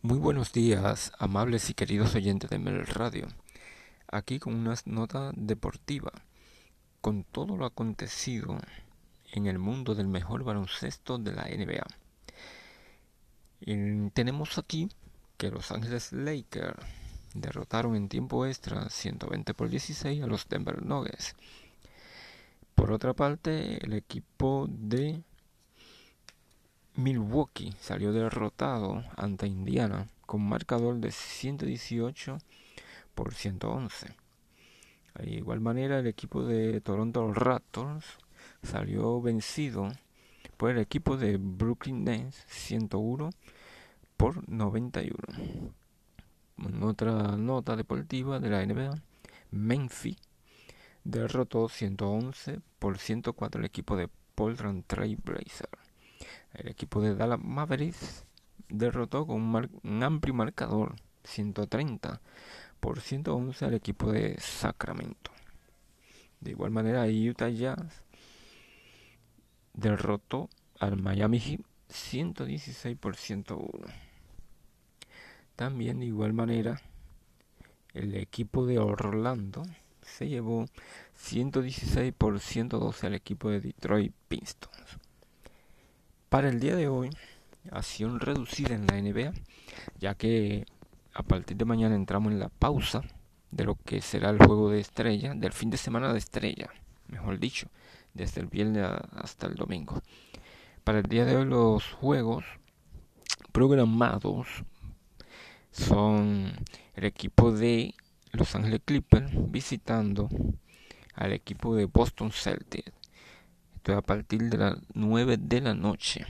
Muy buenos días, amables y queridos oyentes de Mel Radio. Aquí con una nota deportiva, con todo lo acontecido en el mundo del mejor baloncesto de la NBA. Y tenemos aquí que Los Ángeles Lakers derrotaron en tiempo extra 120 por 16 a los Denver Nuggets. Por otra parte, el equipo de Milwaukee salió derrotado ante Indiana con marcador de 118 por 111. De igual manera, el equipo de Toronto Raptors salió vencido por el equipo de Brooklyn Nets 101 por 91. En otra nota deportiva de la NBA, Memphis derrotó 111 por 104 el equipo de Portland Trail Blazers. El equipo de Dallas Mavericks derrotó con un, amplio marcador 130 por 111 al equipo de Sacramento. De igual manera, Utah Jazz derrotó al Miami Heat 116 por 101. También de igual manera, el equipo de Orlando se llevó 116 por 112 al equipo de Detroit Pistons. Para el día de hoy, acción reducida en la NBA, ya que a partir de mañana entramos en la pausa de lo que será el juego de estrella, del fin de semana de estrella, mejor dicho, desde el viernes hasta el domingo. Para el día de hoy los juegos programados son el equipo de Los Ángeles Clippers visitando al equipo de Boston Celtics a partir de las 9 de la noche.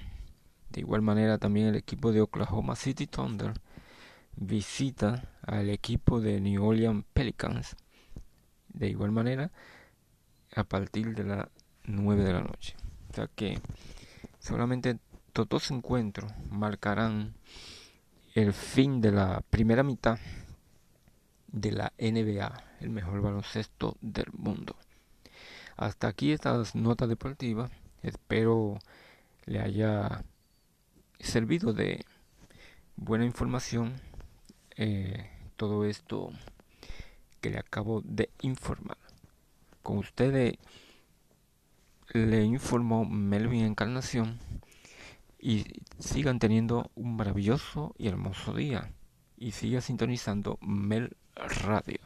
De igual manera también el equipo de Oklahoma City Thunder visita al equipo de New Orleans Pelicans. De igual manera a partir de las 9 de la noche. O sea que solamente todos dos encuentros marcarán el fin de la primera mitad de la NBA, el mejor baloncesto del mundo. Hasta aquí estas notas deportivas. Espero le haya servido de buena información eh, todo esto que le acabo de informar. Con ustedes le informó Melvin Encarnación y sigan teniendo un maravilloso y hermoso día y siga sintonizando Mel Radio.